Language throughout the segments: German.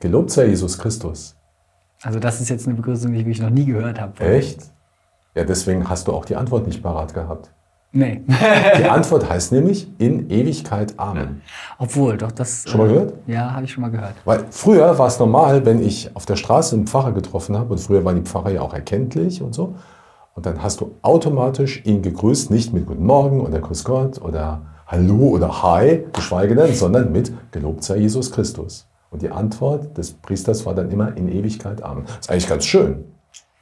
Gelobt sei Jesus Christus. Also das ist jetzt eine Begrüßung, die ich noch nie gehört habe. Echt? Ja, deswegen hast du auch die Antwort nicht parat gehabt. Nee. Die Antwort heißt nämlich in Ewigkeit Amen. Obwohl, doch das. Schon mal äh, gehört? Ja, habe ich schon mal gehört. Weil früher war es normal, wenn ich auf der Straße einen Pfarrer getroffen habe, und früher waren die Pfarrer ja auch erkenntlich und so, und dann hast du automatisch ihn gegrüßt, nicht mit Guten Morgen oder Grüß Gott oder Hallo oder Hi, geschweige denn, sondern mit Gelobt sei Jesus Christus. Und die Antwort des Priesters war dann immer in Ewigkeit Amen. Das ist eigentlich ganz schön.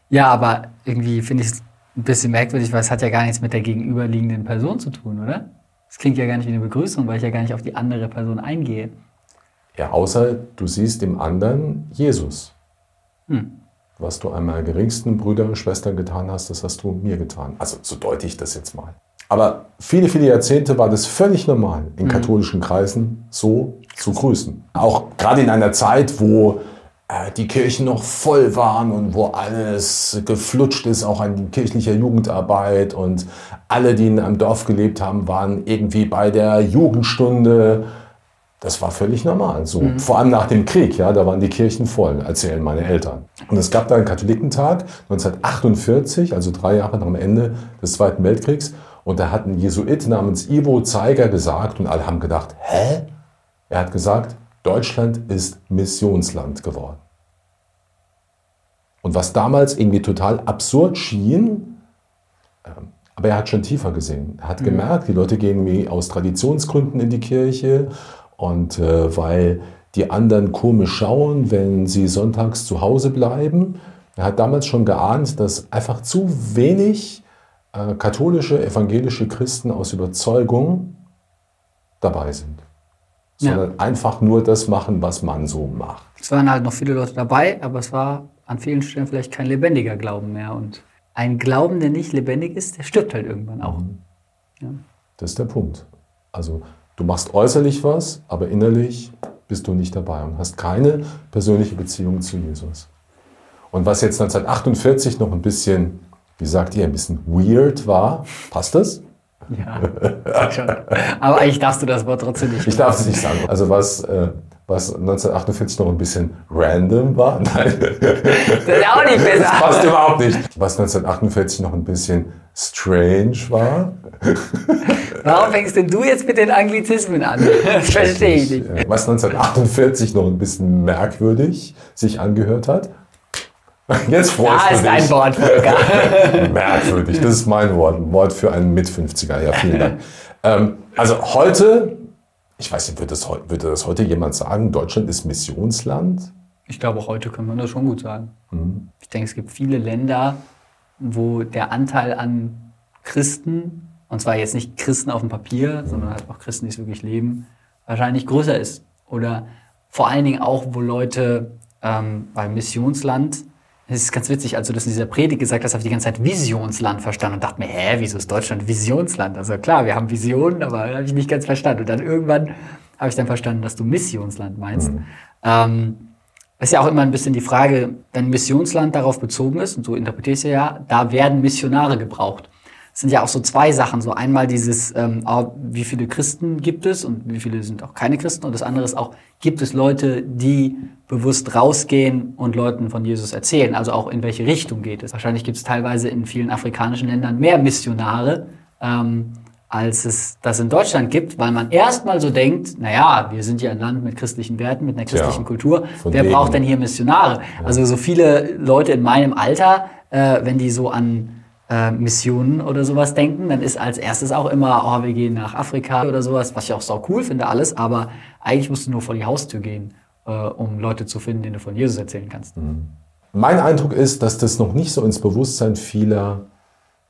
Ja, aber irgendwie finde ich es ein bisschen merkwürdig, weil es hat ja gar nichts mit der gegenüberliegenden Person zu tun, oder? Es klingt ja gar nicht wie eine Begrüßung, weil ich ja gar nicht auf die andere Person eingehe. Ja, außer du siehst im anderen Jesus. Hm. Was du einmal geringsten Brüder und Schwestern getan hast, das hast du mir getan. Also so deute ich das jetzt mal. Aber viele, viele Jahrzehnte war das völlig normal, in katholischen Kreisen so zu grüßen. Auch gerade in einer Zeit, wo äh, die Kirchen noch voll waren und wo alles geflutscht ist, auch an kirchlicher Jugendarbeit und alle, die in einem Dorf gelebt haben, waren irgendwie bei der Jugendstunde. Das war völlig normal. So. Vor allem nach dem Krieg, ja, da waren die Kirchen voll, erzählen meine Eltern. Und es gab da einen Katholikentag 1948, also drei Jahre nach dem Ende des Zweiten Weltkriegs. Und da hat ein Jesuit namens Ivo Zeiger gesagt, und alle haben gedacht, hä? Er hat gesagt, Deutschland ist Missionsland geworden. Und was damals irgendwie total absurd schien, ähm, aber er hat schon tiefer gesehen. Er hat gemerkt, die Leute gehen wie aus Traditionsgründen in die Kirche und äh, weil die anderen komisch schauen, wenn sie sonntags zu Hause bleiben. Er hat damals schon geahnt, dass einfach zu wenig äh, katholische, evangelische Christen aus Überzeugung dabei sind. Ja. Sondern einfach nur das machen, was man so macht. Es waren halt noch viele Leute dabei, aber es war an vielen Stellen vielleicht kein lebendiger Glauben mehr. Und ein Glauben, der nicht lebendig ist, der stirbt halt irgendwann auch. Ja. Das ist der Punkt. Also du machst äußerlich was, aber innerlich bist du nicht dabei und hast keine persönliche Beziehung zu Jesus. Und was jetzt 1948 noch ein bisschen, wie sagt ihr, ein bisschen weird war, passt das? Ja, schon. Aber eigentlich darfst du das Wort trotzdem nicht. Ich darf es nicht sagen. Also was, äh, was 1948 noch ein bisschen random war, nein, Das ist auch nicht besser. das passt überhaupt nicht. Was 1948 noch ein bisschen strange war, Warum fängst denn du jetzt mit den Anglizismen an? Das verstehe ich nicht. Was 1948 noch ein bisschen merkwürdig sich angehört hat. Jetzt freust Da du ist dich. ein Wort, Volker. Merkwürdig, das ist mein Wort. Ein Wort für einen Mit-50er. Ja, vielen Dank. ähm, also heute, ich weiß nicht, würde das, würde das heute jemand sagen, Deutschland ist Missionsland? Ich glaube, auch heute kann man das schon gut sagen. Mhm. Ich denke, es gibt viele Länder, wo der Anteil an Christen, und zwar jetzt nicht Christen auf dem Papier, sondern halt auch Christen, die es wirklich leben, wahrscheinlich größer ist. Oder vor allen Dingen auch, wo Leute ähm, beim Missionsland, es ist ganz witzig, als du das in dieser Predigt gesagt hast, habe ich die ganze Zeit Visionsland verstanden und dachte mir, hä, wieso ist Deutschland Visionsland? Also klar, wir haben Visionen, aber habe ich nicht ganz verstanden. Und dann irgendwann habe ich dann verstanden, dass du Missionsland meinst. Ähm, ist ja auch immer ein bisschen die Frage, wenn Missionsland darauf bezogen ist, und so interpretiere ich es ja, da werden Missionare gebraucht. Es sind ja auch so zwei Sachen. So einmal dieses, ähm, ah, wie viele Christen gibt es und wie viele sind auch keine Christen. Und das andere ist auch, gibt es Leute, die bewusst rausgehen und Leuten von Jesus erzählen? Also auch in welche Richtung geht es? Wahrscheinlich gibt es teilweise in vielen afrikanischen Ländern mehr Missionare, ähm, als es das in Deutschland gibt, weil man erstmal so denkt, naja, wir sind ja ein Land mit christlichen Werten, mit einer christlichen Tja, Kultur. Wer wegen. braucht denn hier Missionare? Also so viele Leute in meinem Alter, äh, wenn die so an äh, Missionen oder sowas denken, dann ist als erstes auch immer, oh, wir gehen nach Afrika oder sowas, was ich auch sau cool finde alles, aber eigentlich musst du nur vor die Haustür gehen, äh, um Leute zu finden, denen du von Jesus erzählen kannst. Mein Eindruck ist, dass das noch nicht so ins Bewusstsein vieler,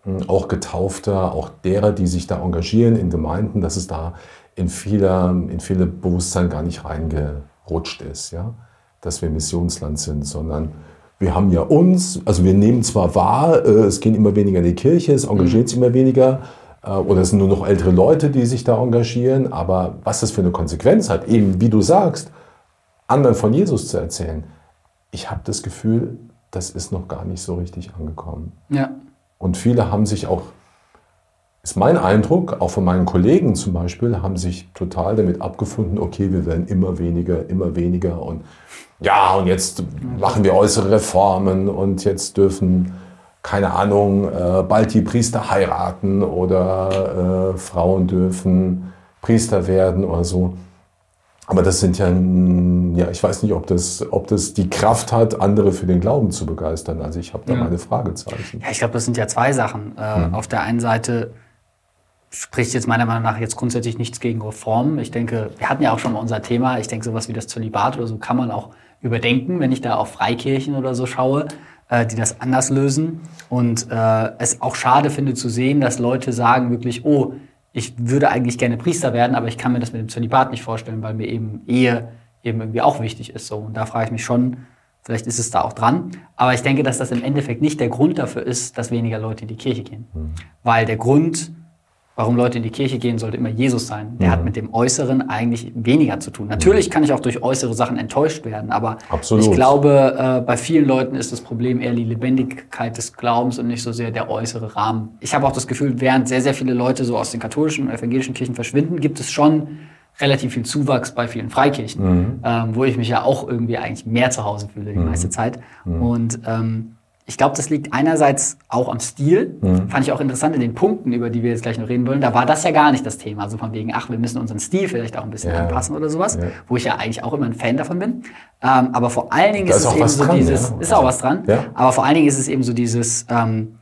mh, auch Getaufter, auch derer, die sich da engagieren in Gemeinden, dass es da in vieler, in viele Bewusstsein gar nicht reingerutscht ist, ja, dass wir Missionsland sind, sondern wir haben ja uns, also wir nehmen zwar wahr, äh, es gehen immer weniger in die Kirche, es engagiert sich immer weniger, äh, oder es sind nur noch ältere Leute, die sich da engagieren, aber was das für eine Konsequenz hat, eben wie du sagst, anderen von Jesus zu erzählen, ich habe das Gefühl, das ist noch gar nicht so richtig angekommen. Ja. Und viele haben sich auch ist mein Eindruck, auch von meinen Kollegen zum Beispiel, haben sich total damit abgefunden, okay, wir werden immer weniger, immer weniger und ja, und jetzt machen wir äußere Reformen und jetzt dürfen, keine Ahnung, äh, bald die Priester heiraten oder äh, Frauen dürfen Priester werden oder so. Aber das sind ja, ja, ich weiß nicht, ob das, ob das die Kraft hat, andere für den Glauben zu begeistern. Also ich habe da ja. meine Fragezeichen. Ja, ich glaube, das sind ja zwei Sachen. Äh, hm. Auf der einen Seite spricht jetzt meiner Meinung nach jetzt grundsätzlich nichts gegen Reformen. Ich denke, wir hatten ja auch schon mal unser Thema. Ich denke, sowas wie das Zölibat oder so kann man auch überdenken, wenn ich da auf Freikirchen oder so schaue, äh, die das anders lösen. Und äh, es auch schade finde zu sehen, dass Leute sagen wirklich, oh, ich würde eigentlich gerne Priester werden, aber ich kann mir das mit dem Zölibat nicht vorstellen, weil mir eben Ehe eben irgendwie auch wichtig ist. So. Und da frage ich mich schon, vielleicht ist es da auch dran. Aber ich denke, dass das im Endeffekt nicht der Grund dafür ist, dass weniger Leute in die Kirche gehen. Mhm. Weil der Grund, warum Leute in die Kirche gehen, sollte immer Jesus sein. Der mhm. hat mit dem Äußeren eigentlich weniger zu tun. Natürlich kann ich auch durch äußere Sachen enttäuscht werden, aber Absolut. ich glaube, äh, bei vielen Leuten ist das Problem eher die Lebendigkeit des Glaubens und nicht so sehr der äußere Rahmen. Ich habe auch das Gefühl, während sehr, sehr viele Leute so aus den katholischen und evangelischen Kirchen verschwinden, gibt es schon relativ viel Zuwachs bei vielen Freikirchen, mhm. ähm, wo ich mich ja auch irgendwie eigentlich mehr zu Hause fühle die mhm. meiste Zeit. Mhm. Und ähm, ich glaube, das liegt einerseits auch am Stil. Mhm. Fand ich auch interessant in den Punkten, über die wir jetzt gleich noch reden wollen. Da war das ja gar nicht das Thema. So von wegen, ach, wir müssen unseren Stil vielleicht auch ein bisschen ja. anpassen oder sowas. Ja. Wo ich ja eigentlich auch immer ein Fan davon bin. Ähm, aber vor allen Dingen ist, ist, es eben so dran, dieses, ja. ist auch was dran. Aber vor allen Dingen ist es eben so dieses, ähm,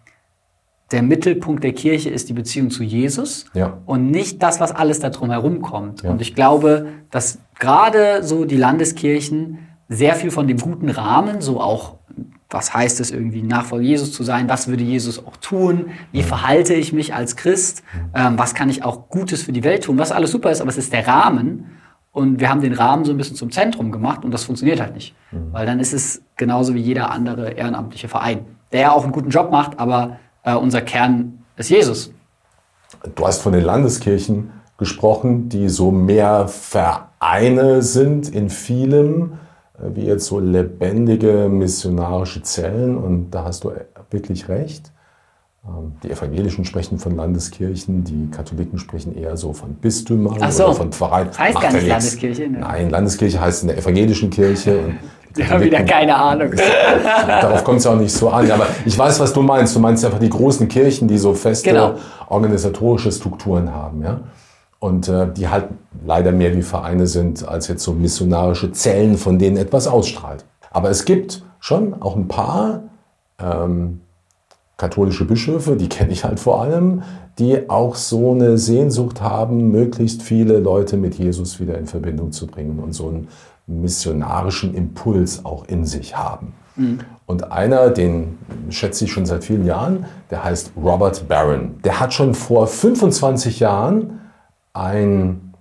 der Mittelpunkt der Kirche ist die Beziehung zu Jesus ja. und nicht das, was alles da drum herum kommt. Ja. Und ich glaube, dass gerade so die Landeskirchen sehr viel von dem guten Rahmen, so auch was heißt es irgendwie, Nachfolger Jesus zu sein? Was würde Jesus auch tun? Wie verhalte ich mich als Christ? Ähm, was kann ich auch Gutes für die Welt tun? Was alles super ist, aber es ist der Rahmen. Und wir haben den Rahmen so ein bisschen zum Zentrum gemacht und das funktioniert halt nicht. Mhm. Weil dann ist es genauso wie jeder andere ehrenamtliche Verein, der ja auch einen guten Job macht, aber äh, unser Kern ist Jesus. Du hast von den Landeskirchen gesprochen, die so mehr Vereine sind in vielem wie jetzt so lebendige missionarische Zellen und da hast du wirklich recht. Ähm, die Evangelischen sprechen von Landeskirchen, die Katholiken sprechen eher so von Bistümern so. oder von Pfarreien. Das heißt Macht gar nicht Landeskirche. Ne? Nein, Landeskirche heißt in der evangelischen Kirche. Ich habe wieder keine Ahnung. Darauf kommt es auch nicht so an. Aber ich weiß, was du meinst. Du meinst einfach die großen Kirchen, die so feste genau. organisatorische Strukturen haben. Ja? Und äh, die halt leider mehr wie Vereine sind als jetzt so missionarische Zellen, von denen etwas ausstrahlt. Aber es gibt schon auch ein paar ähm, katholische Bischöfe, die kenne ich halt vor allem, die auch so eine Sehnsucht haben, möglichst viele Leute mit Jesus wieder in Verbindung zu bringen und so einen missionarischen Impuls auch in sich haben. Mhm. Und einer, den schätze ich schon seit vielen Jahren, der heißt Robert Barron. Der hat schon vor 25 Jahren ein,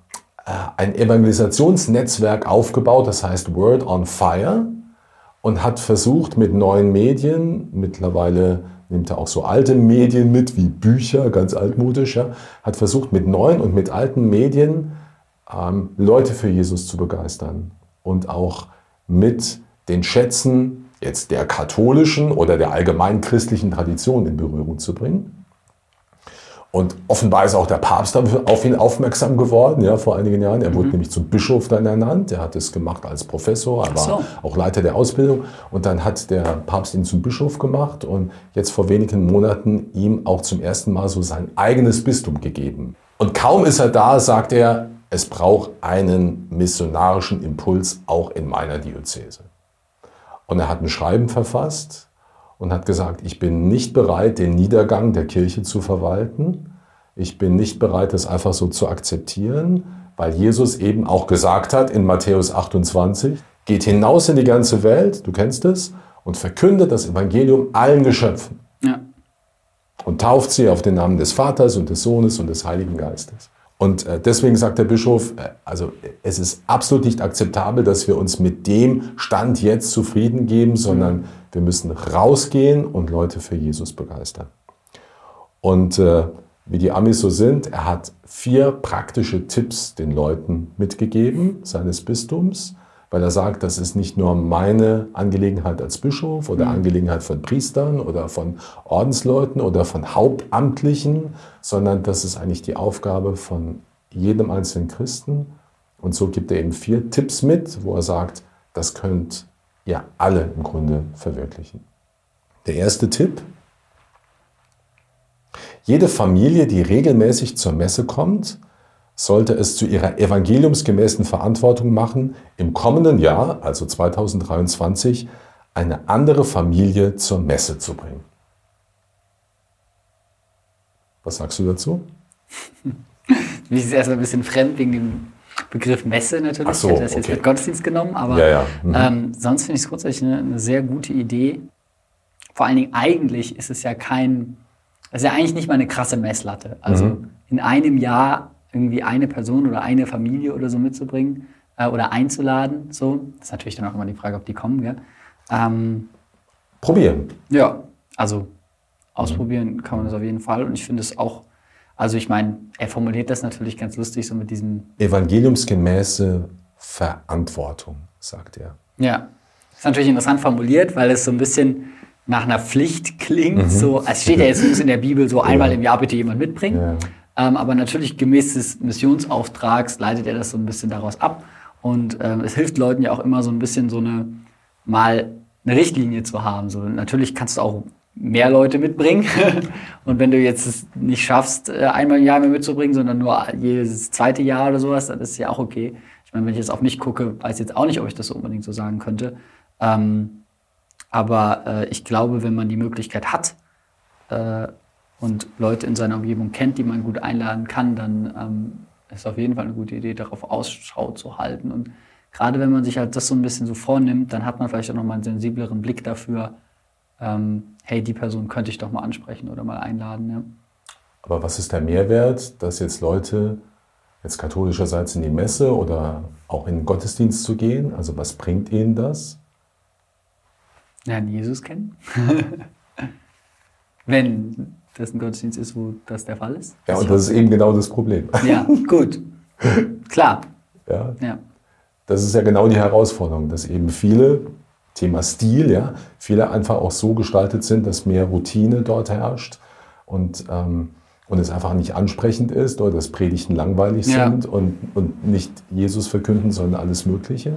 äh, ein Evangelisationsnetzwerk aufgebaut, das heißt Word on Fire, und hat versucht mit neuen Medien, mittlerweile nimmt er auch so alte Medien mit, wie Bücher, ganz altmodisch, hat versucht mit neuen und mit alten Medien ähm, Leute für Jesus zu begeistern und auch mit den Schätzen jetzt der katholischen oder der allgemein christlichen Tradition in Berührung zu bringen. Und offenbar ist auch der Papst auf ihn aufmerksam geworden, ja, vor einigen Jahren. Er mhm. wurde nämlich zum Bischof dann ernannt. Er hat es gemacht als Professor, er war so. auch Leiter der Ausbildung. Und dann hat der Papst ihn zum Bischof gemacht und jetzt vor wenigen Monaten ihm auch zum ersten Mal so sein eigenes Bistum gegeben. Und kaum ist er da, sagt er, es braucht einen missionarischen Impuls auch in meiner Diözese. Und er hat ein Schreiben verfasst, und hat gesagt, ich bin nicht bereit, den Niedergang der Kirche zu verwalten. Ich bin nicht bereit, das einfach so zu akzeptieren, weil Jesus eben auch gesagt hat in Matthäus 28, geht hinaus in die ganze Welt, du kennst es, und verkündet das Evangelium allen Geschöpfen. Ja. Und tauft sie auf den Namen des Vaters und des Sohnes und des Heiligen Geistes. Und äh, deswegen sagt der Bischof, äh, also es ist absolut nicht akzeptabel, dass wir uns mit dem Stand jetzt zufrieden geben, sondern wir müssen rausgehen und Leute für Jesus begeistern. Und äh, wie die Amis so sind, er hat vier praktische Tipps den Leuten mitgegeben seines Bistums, weil er sagt, das ist nicht nur meine Angelegenheit als Bischof oder Angelegenheit von Priestern oder von Ordensleuten oder von Hauptamtlichen, sondern das ist eigentlich die Aufgabe von jedem einzelnen Christen. Und so gibt er eben vier Tipps mit, wo er sagt, das könnt ihr alle im Grunde verwirklichen. Der erste Tipp. Jede Familie, die regelmäßig zur Messe kommt, sollte es zu ihrer evangeliumsgemäßen Verantwortung machen, im kommenden Jahr, also 2023, eine andere Familie zur Messe zu bringen. Was sagst du dazu? Mir ist erstmal ein bisschen fremd wegen dem Begriff Messe natürlich. So, ich hätte das jetzt okay. mit Gottesdienst genommen, aber Ja, ja. Mhm. ähm, sonst finde ich es grundsätzlich eine, eine sehr gute Idee. Vor allen Dingen eigentlich ist es ja kein, es ist ja eigentlich nicht mal eine krasse Messlatte. Also Mhm. in einem Jahr irgendwie eine Person oder eine Familie oder so mitzubringen äh, oder einzuladen. So, das ist natürlich dann auch immer die Frage, ob die kommen. Gell? Ähm, Probieren. ja, also ausprobieren kann man das auf jeden Fall. Und ich finde es auch, also ich meine, er formuliert das natürlich ganz lustig, so mit diesem, Evangeliumsgemäße Verantwortung, sagt er. ja, ist natürlich interessant formuliert, weil es so ein bisschen nach einer Pflicht klingt. So, es steht ja jetzt in der Bibel so einmal im Jahr bitte jemand mitbringen. Ja. Ähm, aber natürlich gemäß des Missionsauftrags leitet er das so ein bisschen daraus ab. Und ähm, es hilft Leuten ja auch immer so ein bisschen so eine, mal eine Richtlinie zu haben. So, natürlich kannst du auch mehr Leute mitbringen. Und wenn du jetzt es nicht schaffst, äh, einmal im Jahr mehr mitzubringen, sondern nur jedes zweite Jahr oder sowas, dann ist es ja auch okay. Ich meine, wenn ich jetzt auf mich gucke, weiß jetzt auch nicht, ob ich das so unbedingt so sagen könnte. Ähm, aber äh, ich glaube, wenn man die Möglichkeit hat, äh, und Leute in seiner Umgebung kennt, die man gut einladen kann, dann ähm, ist auf jeden Fall eine gute Idee, darauf Ausschau zu halten. Und gerade wenn man sich halt das so ein bisschen so vornimmt, dann hat man vielleicht auch nochmal einen sensibleren Blick dafür, ähm, hey, die Person könnte ich doch mal ansprechen oder mal einladen. Ja. Aber was ist der Mehrwert, dass jetzt Leute jetzt katholischerseits in die Messe oder auch in den Gottesdienst zu gehen? Also was bringt ihnen das? Lernen Jesus kennen. wenn das ein Gottesdienst ist, wo das der Fall ist. Ja, und das ist eben genau das Problem. ja, gut. Klar. Ja, Ja. das ist ja genau die Herausforderung, dass eben viele, Thema Stil, ja, viele einfach auch so gestaltet sind, dass mehr Routine dort herrscht und, ähm, und es einfach nicht ansprechend ist oder dass Predigten langweilig Ja. sind und, und nicht Jesus verkünden, sondern alles Mögliche.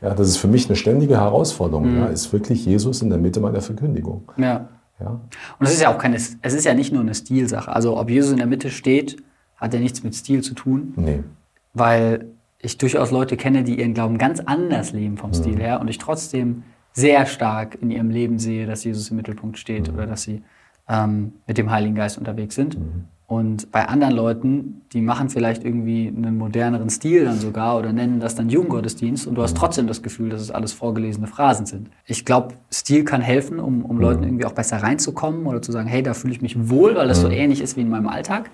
Ja, das ist für mich eine ständige Herausforderung. Mhm. Ja, ist wirklich Jesus in der Mitte meiner Verkündigung. Ja. Ja, Und es ist ja auch keine, es ist ja nicht nur eine Stilsache. Also ob Jesus in der Mitte steht, hat ja nichts mit Stil zu tun, nee. weil ich durchaus Leute kenne, die ihren Glauben ganz anders leben vom Stil her und ich trotzdem sehr stark in ihrem Leben sehe, dass Jesus im Mittelpunkt steht oder dass sie ähm, mit dem Heiligen Geist unterwegs sind. Und bei anderen Leuten, die machen vielleicht irgendwie einen moderneren Stil dann sogar oder nennen das dann Jugendgottesdienst und du hast trotzdem das Gefühl, dass es alles vorgelesene Phrasen sind. Ich glaube, Stil kann helfen, um, um Leuten irgendwie auch besser reinzukommen oder zu sagen, hey, da fühle ich mich wohl, weil das so ähnlich ist wie in meinem Alltag.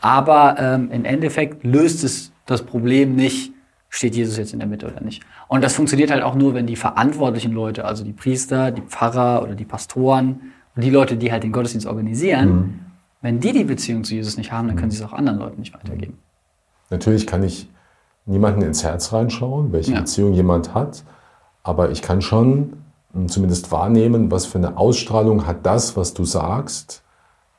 Aber ähm, im Endeffekt löst es das Problem nicht, steht Jesus jetzt in der Mitte oder nicht. Und das funktioniert halt auch nur, wenn die verantwortlichen Leute, also die Priester, die Pfarrer oder die Pastoren und die Leute, die halt den Gottesdienst organisieren, wenn die die Beziehung zu Jesus nicht haben, dann können sie es auch anderen Leuten nicht weitergeben. Natürlich kann ich niemanden ins Herz reinschauen, welche Ja. Beziehung jemand hat, aber ich kann schon mh, zumindest wahrnehmen, was für eine Ausstrahlung hat das, was du sagst,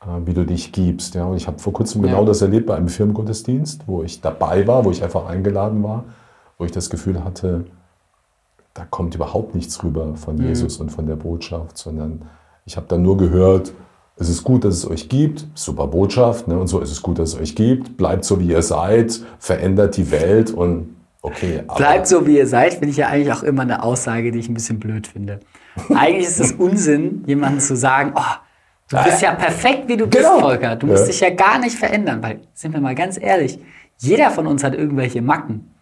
äh, wie du dich gibst. Ja, und ich habe vor kurzem genau Ja. das erlebt bei einem Firmengottesdienst, wo ich dabei war, wo ich einfach eingeladen war, wo ich das Gefühl hatte, da kommt überhaupt nichts rüber von Mhm. Jesus und von der Botschaft, sondern ich habe dann nur gehört, es ist gut, dass es euch gibt, super Botschaft, ne? und so, es ist gut, dass es euch gibt, bleibt so, wie ihr seid, verändert die Welt und okay. Bleibt so, wie ihr seid, finde ich ja eigentlich auch immer eine Aussage, die ich ein bisschen blöd finde. Eigentlich ist es Unsinn, jemandem zu sagen, oh, du bist ja perfekt, wie du bist, Genau. Volker. Du musst Ja. dich ja gar nicht verändern, weil, sind wir mal ganz ehrlich, jeder von uns hat irgendwelche Macken.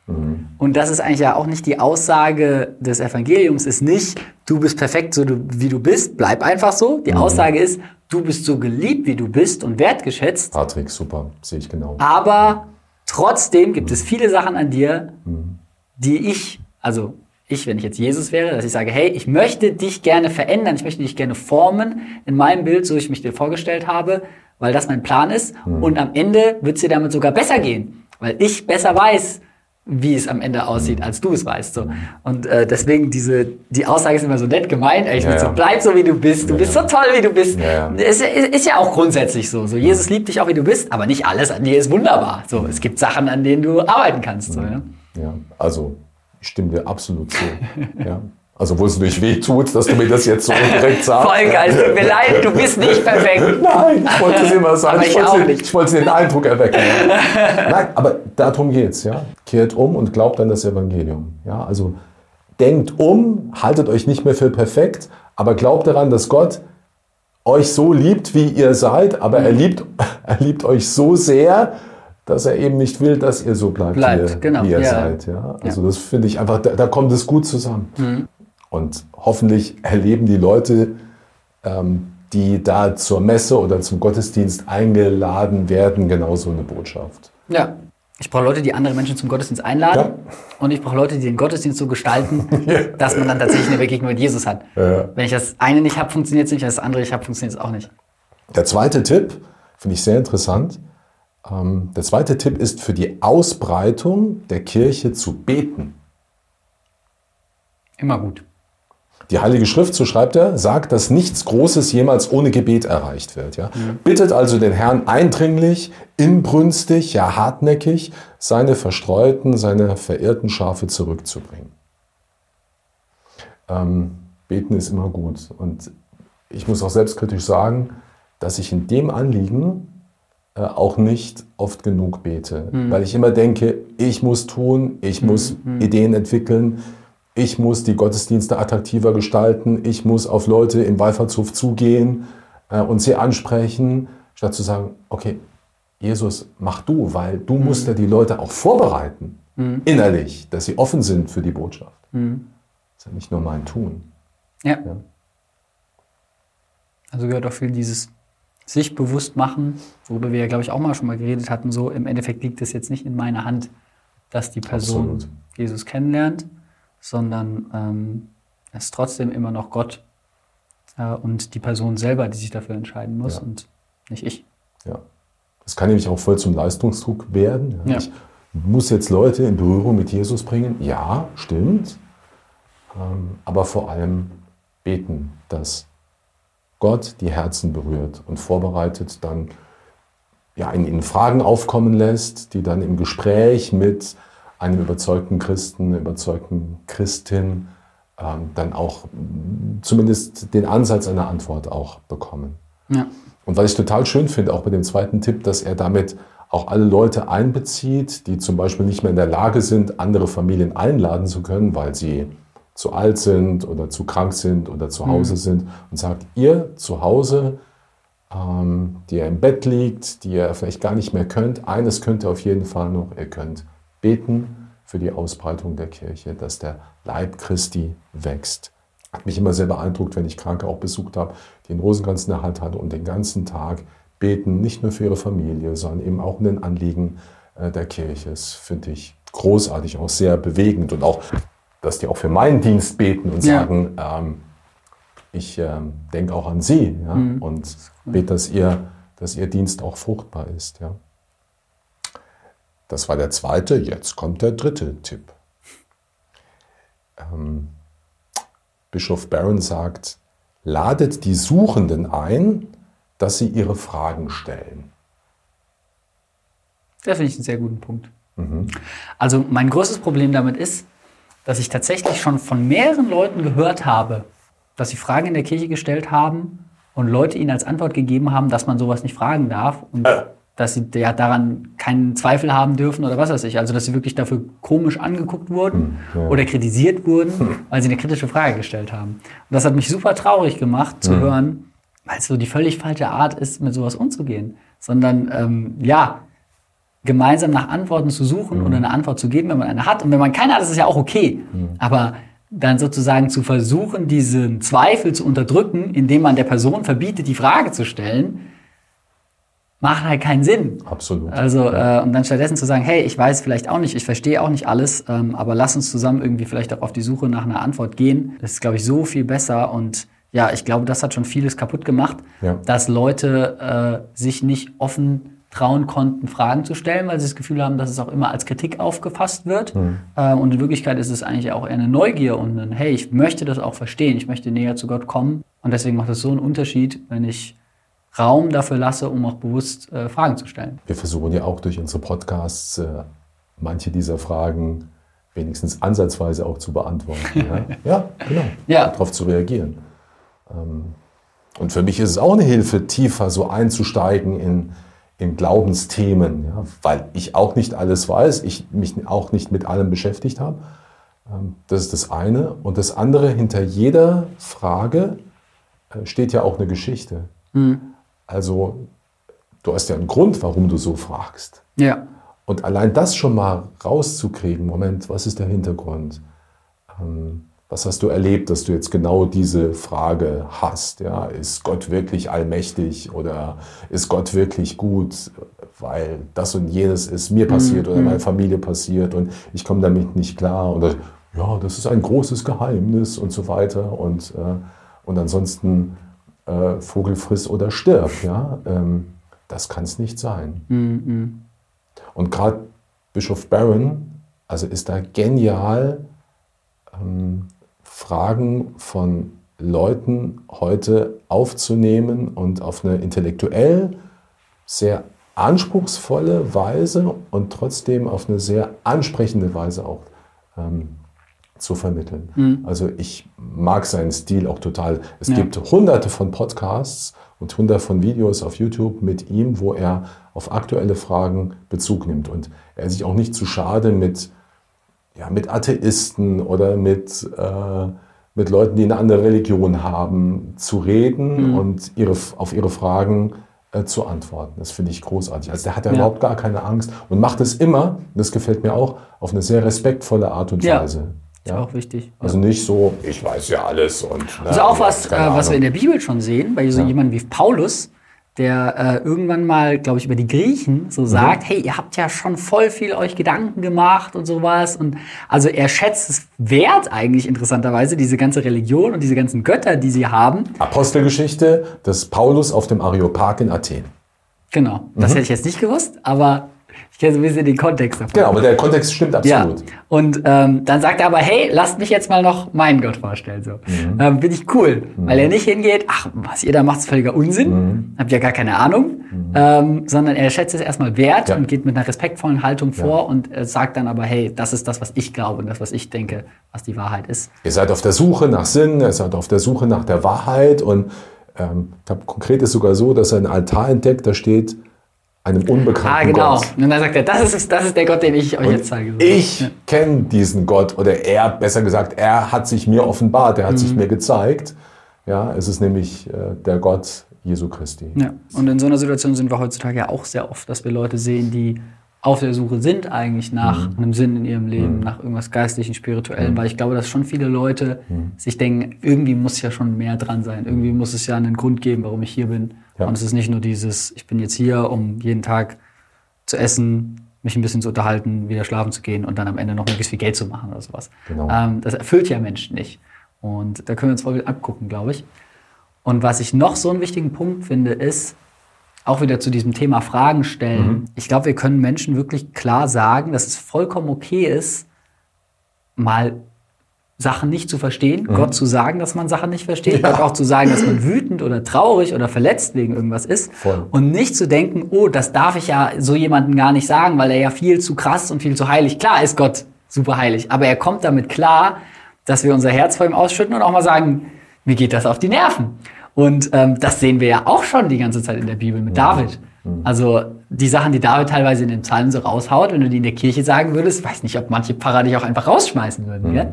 Und das ist eigentlich ja auch nicht die Aussage des Evangeliums, ist nicht, du bist perfekt, so du, wie du bist, bleib einfach so. Die Aussage ist, du bist so geliebt, wie du bist und wertgeschätzt, Patrick, super, sehe ich genau. aber trotzdem gibt es viele Sachen an dir, die ich, also ich, wenn ich jetzt Jesus wäre, dass ich sage, hey, ich möchte dich gerne verändern, ich möchte dich gerne formen in meinem Bild, so ich mich dir vorgestellt habe, weil das mein Plan ist. Und am Ende wird es dir damit sogar besser gehen, weil ich besser weiß, wie es am Ende aussieht, als du es weißt. So. Und äh, deswegen diese, die Aussage ist immer so nett gemeint, ich Ja, ja, so, ja. bleib so wie du bist, du bist so toll wie du bist. Ja, ja. Es ist, ist ja auch grundsätzlich so. so. Jesus liebt dich auch wie du bist, aber nicht alles an dir ist wunderbar. So, es gibt Sachen, an denen du arbeiten kannst. So, ja? Ja, also ich stimme dir absolut zu. ja. Also wo es nicht weh tut, dass du mir das jetzt so direkt sagst. Voll geil, es tut mir leid, du bist nicht perfekt. Nein, ich wollte es immer sagen. Ich wollte, nicht. ich wollte den Eindruck erwecken. Ja. Nein, aber darum geht's, ja. Kehrt um und glaubt an das Evangelium. Ja, also denkt um, haltet euch nicht mehr für perfekt, aber glaubt daran, dass Gott euch so liebt, wie ihr seid, aber Mhm. er liebt, er liebt euch so sehr, dass er eben nicht will, dass ihr so bleibt, Bleibt, wie, ihr, genau, wie ihr ja. seid. Ja? Also das finde ich einfach, da, da kommt es gut zusammen. Mhm. Und hoffentlich erleben die Leute, ähm, die da zur Messe oder zum Gottesdienst eingeladen werden, genauso eine Botschaft. Ja. Ich brauche Leute, die andere Menschen zum Gottesdienst einladen. Und ich brauche Leute, die den Gottesdienst so gestalten, dass man dann tatsächlich eine Begegnung mit Jesus hat. Ja. Wenn ich das eine nicht habe, funktioniert es nicht. Wenn ich das andere ich habe, funktioniert es auch nicht. Der zweite Tipp finde ich sehr interessant. Ähm, der zweite Tipp ist für die Ausbreitung der Kirche zu beten. Immer gut. Die Heilige Schrift, so schreibt er, sagt, dass nichts Großes jemals ohne Gebet erreicht wird. Ja? Bittet also den Herrn eindringlich, inbrünstig, ja hartnäckig, seine verstreuten, seine verirrten Schafe zurückzubringen. Ähm, beten ist immer gut. Und ich muss auch selbstkritisch sagen, dass ich in dem Anliegen äh, auch nicht oft genug bete, weil ich immer denke, ich muss tun, ich muss Ideen entwickeln, ich muss die Gottesdienste attraktiver gestalten, ich muss auf Leute im Wallfahrtshof zugehen äh, und sie ansprechen, statt zu sagen, okay, Jesus, mach du, weil du musst ja die Leute auch vorbereiten, innerlich, dass sie offen sind für die Botschaft. Das ist ja nicht nur mein Tun. Ja. Ja. Also gehört auch viel dieses sich bewusst machen, worüber wir ja, glaube ich, auch mal schon mal geredet hatten. So im Endeffekt liegt es jetzt nicht in meiner Hand, dass die Person Absolut. Jesus kennenlernt, sondern ähm, es ist trotzdem immer noch Gott äh, und die Person selber, die sich dafür entscheiden muss Ja. und nicht ich. Ja. Das kann nämlich auch voll zum Leistungsdruck werden. Ja. Ich muss jetzt Leute in Berührung mit Jesus bringen. Ja, stimmt. Ähm, aber vor allem beten, dass Gott die Herzen berührt und vorbereitet, dann ja, in ihnen Fragen aufkommen lässt, die dann im Gespräch mit einem überzeugten Christen, einer überzeugten Christin ähm, dann auch mm, zumindest den Ansatz einer Antwort auch bekommen. Ja. Und was ich total schön finde, auch bei dem zweiten Tipp, dass er damit auch alle Leute einbezieht, die zum Beispiel nicht mehr in der Lage sind, andere Familien einladen zu können, weil sie zu alt sind oder zu krank sind oder zu Hause sind und sagt, ihr zu Hause, ähm, die ihr im Bett liegt, die ihr vielleicht gar nicht mehr könnt, eines könnt ihr auf jeden Fall noch, ihr könnt beten für die Ausbreitung der Kirche, dass der Leib Christi wächst. Hat mich immer sehr beeindruckt, wenn ich Kranke auch besucht habe, die einen Rosenkranz in der Hand hatten und den ganzen Tag beten, nicht nur für ihre Familie, sondern eben auch in den Anliegen äh, der Kirche. Das finde ich großartig, auch sehr bewegend und auch, dass die auch für meinen Dienst beten und Ja. sagen, ähm, ich ähm, denke auch an Sie ja, und bete, dass ihr, dass Ihr Dienst auch fruchtbar ist. Ja. Das war der zweite, jetzt kommt der dritte Tipp. Ähm, Bischof Barron sagt, ladet die Suchenden ein, dass sie ihre Fragen stellen. Das finde ich einen sehr guten Punkt. Also mein größtes Problem damit ist, dass ich tatsächlich schon von mehreren Leuten gehört habe, dass sie Fragen in der Kirche gestellt haben und Leute ihnen als Antwort gegeben haben, dass man sowas nicht fragen darf und dass sie ja daran keinen Zweifel haben dürfen oder was weiß ich. Also dass sie wirklich dafür komisch angeguckt wurden ja. oder kritisiert wurden, weil sie eine kritische Frage gestellt haben. Und das hat mich super traurig gemacht zu hören, weil es so die völlig falsche Art ist, mit sowas umzugehen. Sondern ähm, ja, gemeinsam nach Antworten zu suchen oder eine Antwort zu geben, wenn man eine hat. Und wenn man keine hat, ist es ja auch okay. Aber dann sozusagen zu versuchen, diesen Zweifel zu unterdrücken, indem man der Person verbietet, die Frage zu stellen, macht halt keinen Sinn. Absolut. Also, äh, und dann stattdessen zu sagen, hey, ich weiß vielleicht auch nicht, ich verstehe auch nicht alles, ähm, aber lass uns zusammen irgendwie vielleicht auch auf die Suche nach einer Antwort gehen. Das ist, glaube ich, so viel besser und ja, ich glaube, das hat schon vieles kaputt gemacht, Ja. dass Leute äh, sich nicht offen trauen konnten, Fragen zu stellen, weil sie das Gefühl haben, dass es auch immer als Kritik aufgefasst wird. Mhm. Äh, und in Wirklichkeit ist es eigentlich auch eher eine Neugier und ein, hey, ich möchte das auch verstehen, ich möchte näher zu Gott kommen. Und deswegen macht es so einen Unterschied, wenn ich Raum dafür lasse, um auch bewusst äh, Fragen zu stellen. Wir versuchen ja auch durch unsere Podcasts äh, manche dieser Fragen wenigstens ansatzweise auch zu beantworten. ja? ja, genau. Ja. Darauf zu reagieren. Ähm, und für mich ist es auch eine Hilfe, tiefer so einzusteigen in, in Glaubensthemen, ja? weil ich auch nicht alles weiß, ich mich auch nicht mit allem beschäftigt habe. Ähm, das ist das eine. Und das andere, hinter jeder Frage äh, steht ja auch eine Geschichte. Mhm. Also du hast ja einen Grund, warum du so fragst. Ja. Und allein das schon mal rauszukriegen, Moment, was ist der Hintergrund? Ähm, was hast du erlebt, dass du jetzt genau diese Frage hast? Ja, ist Gott wirklich allmächtig oder ist Gott wirklich gut, weil das und jenes ist mir passiert mhm. oder meiner Familie passiert und ich komme damit nicht klar oder ja, das ist ein großes Geheimnis und so weiter und, äh, und ansonsten äh, Vogel friss oder stirb. Ja, ähm, das kann es nicht sein. Mhm. Und gerade Bischof Barron, also ist da genial, ähm, Fragen von Leuten heute aufzunehmen und auf eine intellektuell sehr anspruchsvolle Weise und trotzdem auf eine sehr ansprechende Weise auch ähm, zu vermitteln. Mhm. Also ich mag seinen Stil auch total. Es ja. gibt hunderte von Podcasts und hunderte von Videos auf YouTube mit ihm, wo er auf aktuelle Fragen Bezug nimmt und er sich auch nicht zu schade mit, ja, mit Atheisten oder mit, äh, mit Leuten, die eine andere Religion haben, zu reden mhm. und ihre, auf ihre Fragen äh, zu antworten. Das finde ich großartig. Also der hat ja, ja, überhaupt gar keine Angst und macht es immer, das gefällt mir auch, auf eine sehr respektvolle Art und. Weise. Ja. Ist auch wichtig. Also nicht so, ich weiß ja alles und. Na, also auch was, äh, was wir in der Bibel schon sehen, bei so ja. jemandem wie Paulus, der äh, irgendwann mal, glaube ich, über die Griechen so mhm. sagt, hey, ihr habt ja schon voll viel euch Gedanken gemacht und sowas. Und also er schätzt es wert eigentlich interessanterweise, diese ganze Religion und diese ganzen Götter, die sie haben. Apostelgeschichte des Paulus auf dem Areopag in Athen. Genau, das mhm. hätte ich jetzt nicht gewusst, aber ich kenne so ein bisschen den Kontext davon. Genau, aber der Kontext stimmt absolut. Ja. Und ähm, dann sagt er aber, hey, lasst mich jetzt mal noch meinen Gott vorstellen. So. Mhm. Ähm, Finde ich cool, mhm. weil er nicht hingeht, ach, was ihr da macht, ist völliger Unsinn, mhm. habt ja gar keine Ahnung, mhm. ähm, sondern er schätzt es erstmal wert ja. und geht mit einer respektvollen Haltung vor ja. und äh, sagt dann aber, hey, das ist das, was ich glaube und das, was ich denke, was die Wahrheit ist. Ihr seid auf der Suche nach Sinn, ihr seid auf der Suche nach der Wahrheit und ähm, konkret ist sogar so, dass er einen Altar entdeckt, da steht, einem unbekannten Ah, genau. Gott. Und dann sagt er, das ist, das ist der Gott, den ich euch und jetzt zeige. Ich ja. kenne diesen Gott oder er, besser gesagt, er hat sich mir offenbart, er hat mhm. sich mir gezeigt. Ja, es ist nämlich äh, der Gott Jesu Christi. Ja. Und in so einer Situation sind wir heutzutage ja auch sehr oft, dass wir Leute sehen, die auf der Suche sind eigentlich nach mhm. einem Sinn in ihrem Leben, mhm. nach irgendwas Geistlichen, Spirituellen, mhm. weil ich glaube, dass schon viele Leute mhm. sich denken, irgendwie muss ja schon mehr dran sein, irgendwie muss es ja einen Grund geben, warum ich hier bin. Ja. Und es ist nicht nur dieses, ich bin jetzt hier, um jeden Tag zu essen, mich ein bisschen zu unterhalten, wieder schlafen zu gehen und dann am Ende noch möglichst viel Geld zu machen oder sowas. Genau. Ähm, das erfüllt ja Menschen nicht. Und da können wir uns voll abgucken, glaube ich. Und was ich noch so einen wichtigen Punkt finde, ist, auch wieder zu diesem Thema Fragen stellen. Mhm. Ich glaube, wir können Menschen wirklich klar sagen, dass es vollkommen okay ist, mal Sachen nicht zu verstehen, mhm. Gott zu sagen, dass man Sachen nicht versteht, ja. Gott auch zu sagen, dass man wütend oder traurig oder verletzt wegen irgendwas ist Voll. und nicht zu denken, oh, das darf ich ja so jemandem gar nicht sagen, weil er ja viel zu krass und viel zu heilig. Klar ist Gott super heilig, aber er kommt damit klar, dass wir unser Herz vor ihm ausschütten und auch mal sagen, mir geht das auf die Nerven. Und ähm, das sehen wir ja auch schon die ganze Zeit in der Bibel mit David. Mhm. Also die Sachen, die David teilweise in den Psalmen so raushaut, wenn du die in der Kirche sagen würdest, weiß nicht, ob manche Pfarrer dich auch einfach rausschmeißen würden. Mhm.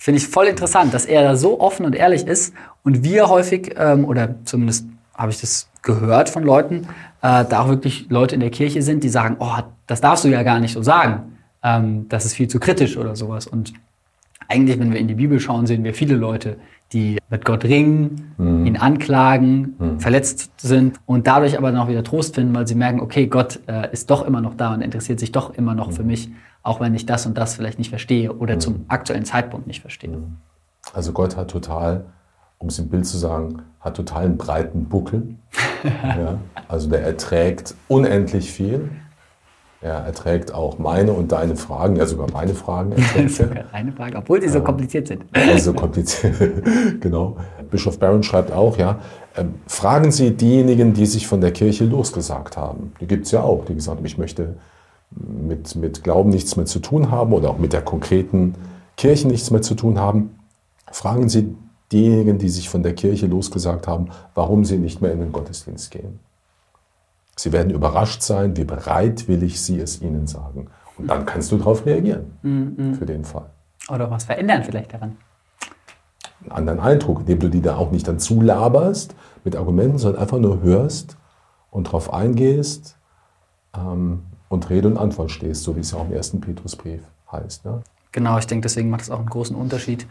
Finde ich voll interessant, dass er da so offen und ehrlich ist und wir häufig, ähm, oder zumindest habe ich das gehört von Leuten, äh, da auch wirklich Leute in der Kirche sind, die sagen, oh, das darfst du ja gar nicht so sagen. Ähm, das ist viel zu kritisch oder sowas. Und eigentlich, wenn wir in die Bibel schauen, sehen wir viele Leute, die mit Gott ringen, mhm. ihn anklagen, mhm. verletzt sind und dadurch aber noch wieder Trost finden, weil sie merken, okay, Gott äh, ist doch immer noch da und interessiert sich doch immer noch mhm. für mich, auch wenn ich das und das vielleicht nicht verstehe oder mhm. zum aktuellen Zeitpunkt nicht verstehe. Mhm. Also Gott hat total um es im Bild zu sagen, hat total einen breiten Buckel. ja, also der erträgt unendlich viel. Er erträgt auch meine und deine Fragen, ja sogar meine Fragen. sogar deine Fragen, obwohl sie so kompliziert sind. Also kompliziert, genau. Bischof Barron schreibt auch, ja, ähm, fragen Sie diejenigen, die sich von der Kirche losgesagt haben. Die gibt es ja auch, die gesagt haben, ich möchte mit, mit Glauben nichts mehr zu tun haben oder auch mit der konkreten Kirche nichts mehr zu tun haben. Fragen Sie diejenigen, die sich von der Kirche losgesagt haben, warum sie nicht mehr in den Gottesdienst gehen. Sie werden überrascht sein, wie bereitwillig sie es ihnen sagen. Und dann kannst du darauf reagieren, mhm. für den Fall. Oder was verändern vielleicht daran. Einen anderen Eindruck, indem du die da auch nicht dann zulaberst mit Argumenten, sondern einfach nur hörst und darauf eingehst ähm, und Rede und Antwort stehst, so wie es ja auch im ersten Petrusbrief heißt. Ne? Genau, ich denke, deswegen macht es auch einen großen Unterschied,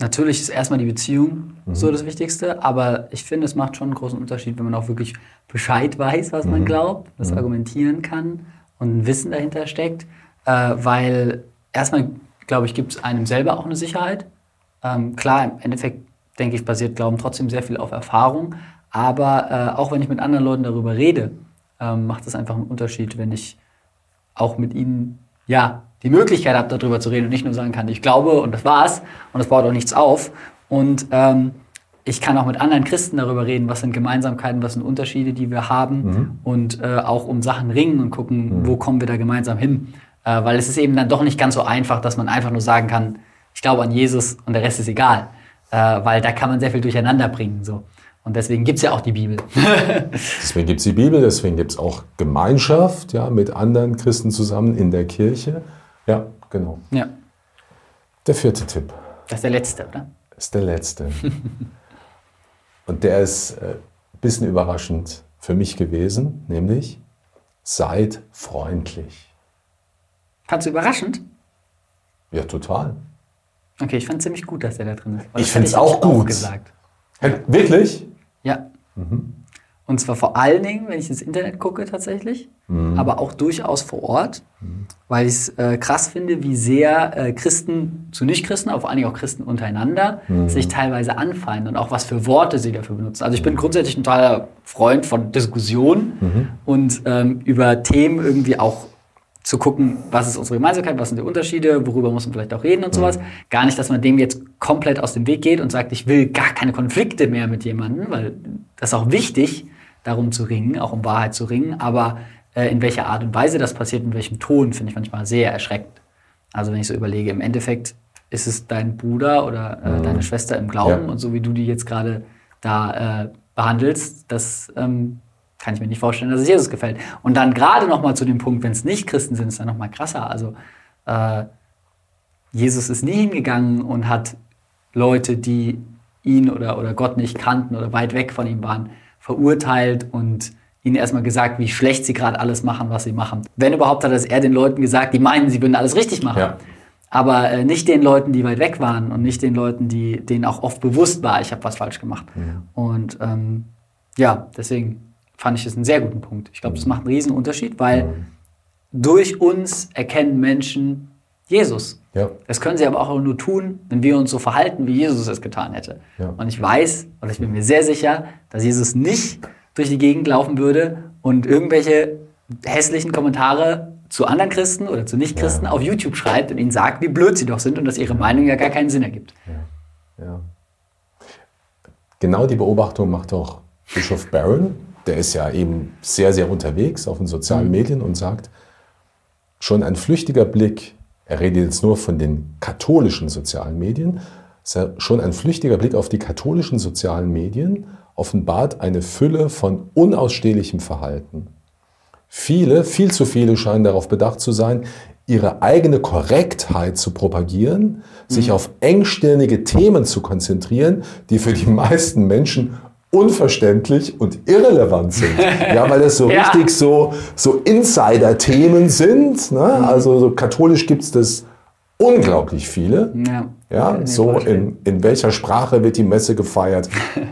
Natürlich ist erstmal die Beziehung mhm. so das Wichtigste, aber ich finde, es macht schon einen großen Unterschied, wenn man auch wirklich Bescheid weiß, was mhm. man glaubt, das mhm. argumentieren kann und ein Wissen dahinter steckt. Äh, weil erstmal, glaube ich, gibt es einem selber auch eine Sicherheit. Ähm, klar, im Endeffekt, denke ich, basiert Glauben trotzdem sehr viel auf Erfahrung. Aber äh, auch wenn ich mit anderen Leuten darüber rede, ähm, macht es einfach einen Unterschied, wenn ich auch mit ihnen ja, die Möglichkeit habe, darüber zu reden und nicht nur sagen kann, ich glaube und das war's und das baut auch nichts auf. Und ähm, ich kann auch mit anderen Christen darüber reden, was sind Gemeinsamkeiten, was sind Unterschiede, die wir haben mhm. und äh, auch um Sachen ringen und gucken, mhm. wo kommen wir da gemeinsam hin. Äh, weil es ist eben dann doch nicht ganz so einfach, dass man einfach nur sagen kann, ich glaube an Jesus und der Rest ist egal. Äh, weil da kann man sehr viel durcheinander bringen. So. Und deswegen gibt es ja auch die Bibel. deswegen gibt es die Bibel, deswegen gibt es auch Gemeinschaft ja, mit anderen Christen zusammen in der Kirche. Ja, genau. Ja. Der vierte Tipp. Das ist der letzte, oder? Das ist der letzte. Und der ist äh, ein bisschen überraschend für mich gewesen, nämlich seid freundlich. Fandst du überraschend? Ja, total. Okay, ich fand es ziemlich gut, dass der da drin ist. Ich finde es auch gut. Auch gesagt. Wirklich? Mhm. Und zwar vor allen Dingen, wenn ich ins Internet gucke tatsächlich, mhm. aber auch durchaus vor Ort, mhm. weil ich es äh, krass finde, wie sehr äh, Christen zu Nichtchristen, aber vor allen Dingen auch Christen untereinander, mhm. sich teilweise anfeinden und auch was für Worte sie dafür benutzen. Also ich bin grundsätzlich ein totaler Freund von Diskussionen mhm. und ähm, über Themen irgendwie auch zu gucken, was ist unsere Gemeinsamkeit, was sind die Unterschiede, worüber muss man vielleicht auch reden und sowas. Mhm. Gar nicht, dass man dem jetzt komplett aus dem Weg geht und sagt, ich will gar keine Konflikte mehr mit jemandem, weil das ist auch wichtig, darum zu ringen, auch um Wahrheit zu ringen. Aber äh, in welcher Art und Weise das passiert, in welchem Ton, finde ich manchmal sehr erschreckend. Also wenn ich so überlege, im Endeffekt ist es dein Bruder oder äh, mhm. deine Schwester im Glauben ja. und so wie du die jetzt gerade da äh, behandelst, das ähm, kann ich mir nicht vorstellen, dass es Jesus gefällt. Und dann gerade noch mal zu dem Punkt, wenn es nicht Christen sind, ist dann noch mal krasser. Also äh, Jesus ist nie hingegangen und hat Leute, die ihn oder, oder Gott nicht kannten oder weit weg von ihm waren, verurteilt und ihnen erstmal gesagt, wie schlecht sie gerade alles machen, was sie machen. Wenn überhaupt, hat er den Leuten gesagt, die meinen, sie würden alles richtig machen. Ja. Aber äh, nicht den Leuten, die weit weg waren und nicht den Leuten, die, denen auch oft bewusst war, ich habe was falsch gemacht. Mhm. Und ähm, ja, deswegen fand ich das einen sehr guten Punkt. Ich glaube, das macht einen riesen Unterschied, weil durch uns erkennen Menschen Jesus. Ja. Das können sie aber auch nur tun, wenn wir uns so verhalten, wie Jesus es getan hätte. Ja. Und ich weiß, oder ich bin mir sehr sicher, dass Jesus nicht durch die Gegend laufen würde und irgendwelche hässlichen Kommentare zu anderen Christen oder zu Nichtchristen ja. auf YouTube schreibt und ihnen sagt, wie blöd sie doch sind und dass ihre Meinung ja gar keinen Sinn ergibt. Ja. Genau die Beobachtung macht auch Bischof Barron der ist ja eben sehr, sehr unterwegs auf den sozialen mhm. Medien und sagt, schon ein flüchtiger Blick, er redet jetzt nur von den katholischen sozialen Medien, schon ein flüchtiger Blick auf die katholischen sozialen Medien offenbart eine Fülle von unausstehlichem Verhalten. Viele, viel zu viele scheinen darauf bedacht zu sein, ihre eigene Korrektheit zu propagieren, mhm. sich auf engstirnige Themen zu konzentrieren, die für die meisten Menschen unverständlich und irrelevant sind. Ja, weil das so ja. richtig so, so Insider-Themen sind. Ne? Mhm. Also so katholisch gibt es das unglaublich viele. Ja, ja so in, in welcher Sprache wird die Messe gefeiert?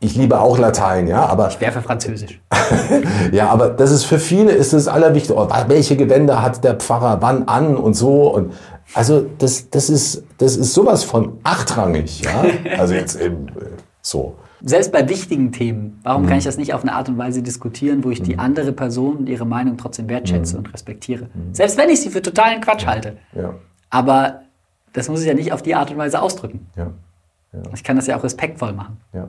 Ich liebe auch Latein, ja, aber. Ich wäre für Französisch. ja, aber das ist für viele ist das Allerwichtigste. Oh, welche Gewänder hat der Pfarrer wann an und so und Also das, das, ist, das ist sowas von achtrangig, ja. Also jetzt eben äh, so. Selbst bei wichtigen Themen, warum kann ich das nicht auf eine Art und Weise diskutieren, wo ich die andere Person und ihre Meinung trotzdem wertschätze und respektiere? Selbst wenn ich sie für totalen Quatsch halte. Ja, Aber das muss ich ja nicht auf die Art und Weise ausdrücken. ja, Ich kann das ja auch respektvoll machen. ja.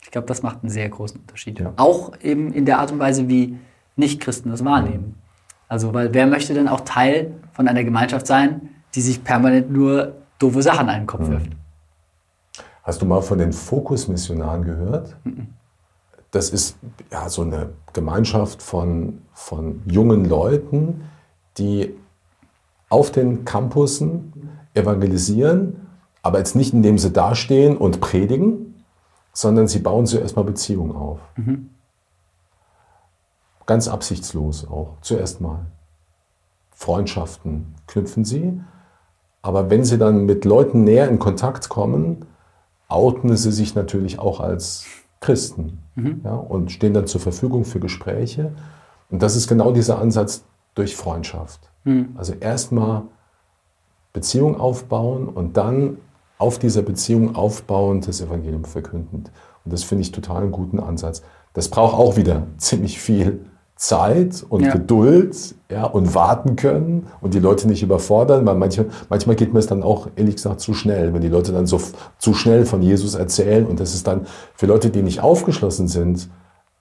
Ich glaube, das macht einen sehr großen Unterschied. Ja. Auch eben in der Art und Weise, wie Nichtchristen das wahrnehmen. Also, weil wer möchte denn auch Teil von einer Gemeinschaft sein, die sich permanent nur doofe Sachen an den Kopf wirft? Hast du mal von den Fokusmissionaren gehört? Das ist ja so eine Gemeinschaft von, von jungen Leuten, die auf den Campussen evangelisieren, aber jetzt nicht indem sie dastehen und predigen, sondern sie bauen zuerst mal Beziehungen auf. Ganz absichtslos auch, zuerst mal. Freundschaften knüpfen sie, aber wenn sie dann mit Leuten näher in Kontakt kommen, outen sie sich natürlich auch als Christen ja, und stehen dann zur Verfügung für Gespräche. Und das ist genau dieser Ansatz durch Freundschaft. Also erstmal Beziehung aufbauen und dann auf dieser Beziehung aufbauend das Evangelium verkündend. Und das finde ich total einen guten Ansatz. Das braucht auch wieder ziemlich viel Zeit und Ja. Geduld ja, und warten können und die Leute nicht überfordern, weil manchmal, manchmal geht mir es dann auch ehrlich gesagt zu schnell, wenn die Leute dann so zu schnell von Jesus erzählen und das ist dann für Leute, die nicht aufgeschlossen sind,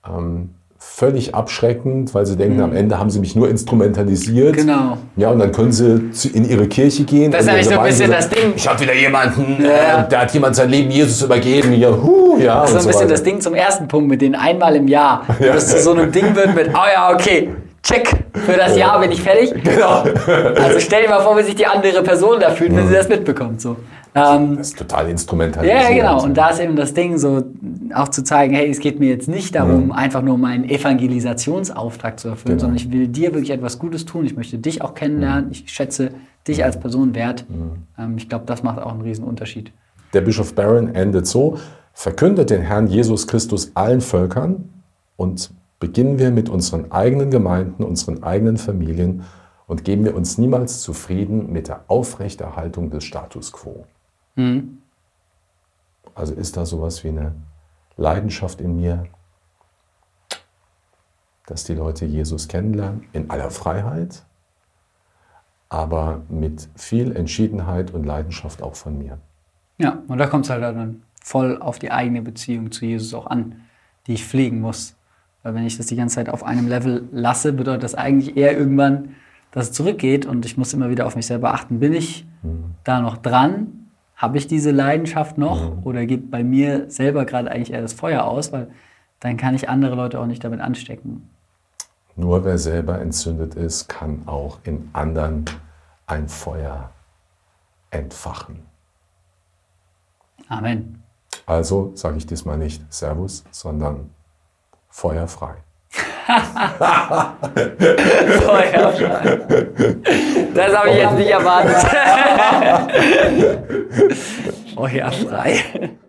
ähm, völlig abschreckend, weil sie denken, am Ende haben sie mich nur instrumentalisiert. Mhm. Genau. Ja, und dann können sie zu, in ihre Kirche gehen. Das ist eigentlich so ein bisschen Gemeinde das Ding. Ich habe wieder jemanden, Ja. äh, da hat jemand sein Leben Jesus übergeben. Ja, huh, ja, Das ist so ein bisschen weiter. das Ding zum ersten Punkt mit den einmal im Jahr. Wo das zu so einem Ding wird mit, oh ja, okay, check, für das Jahr bin ich fertig. Genau. Also stell dir mal vor, wie sich die andere Person da fühlt, wenn sie das mitbekommt. So. Ähm, Das ist total instrumentalisiert. ja, genau. Und da ist eben das Ding, so auch zu zeigen, hey, es geht mir jetzt nicht darum, einfach nur meinen Evangelisationsauftrag zu erfüllen, Genau. sondern ich will dir wirklich etwas Gutes tun. Ich möchte dich auch kennenlernen. Ich schätze dich als Person wert. Ähm, ich glaube, das macht auch einen riesen Unterschied. Der Bischof Barron endet so, verkündet den Herrn Jesus Christus allen Völkern und beginnen wir mit unseren eigenen Gemeinden, unseren eigenen Familien und geben wir uns niemals zufrieden mit der Aufrechterhaltung des Status quo. Also ist da sowas wie eine Leidenschaft in mir, dass die Leute Jesus kennenlernen in aller Freiheit, aber mit viel Entschiedenheit und Leidenschaft auch von mir. Ja, und da kommt es halt dann voll auf die eigene Beziehung zu Jesus auch an, die ich pflegen muss. Weil wenn ich das die ganze Zeit auf einem Level lasse, bedeutet das eigentlich eher irgendwann, dass es zurückgeht und ich muss immer wieder auf mich selber achten. Bin ich da noch dran? Habe ich diese Leidenschaft noch? Oder geht bei mir selber gerade eigentlich eher das Feuer aus? Weil dann kann ich andere Leute auch nicht damit anstecken. Nur wer selber entzündet ist, kann auch in anderen ein Feuer entfachen. Amen. Also sage ich diesmal nicht Servus, sondern feuerfrei. Feuerfrei. Das habe ich jetzt nicht erwartet. Feuerfrei.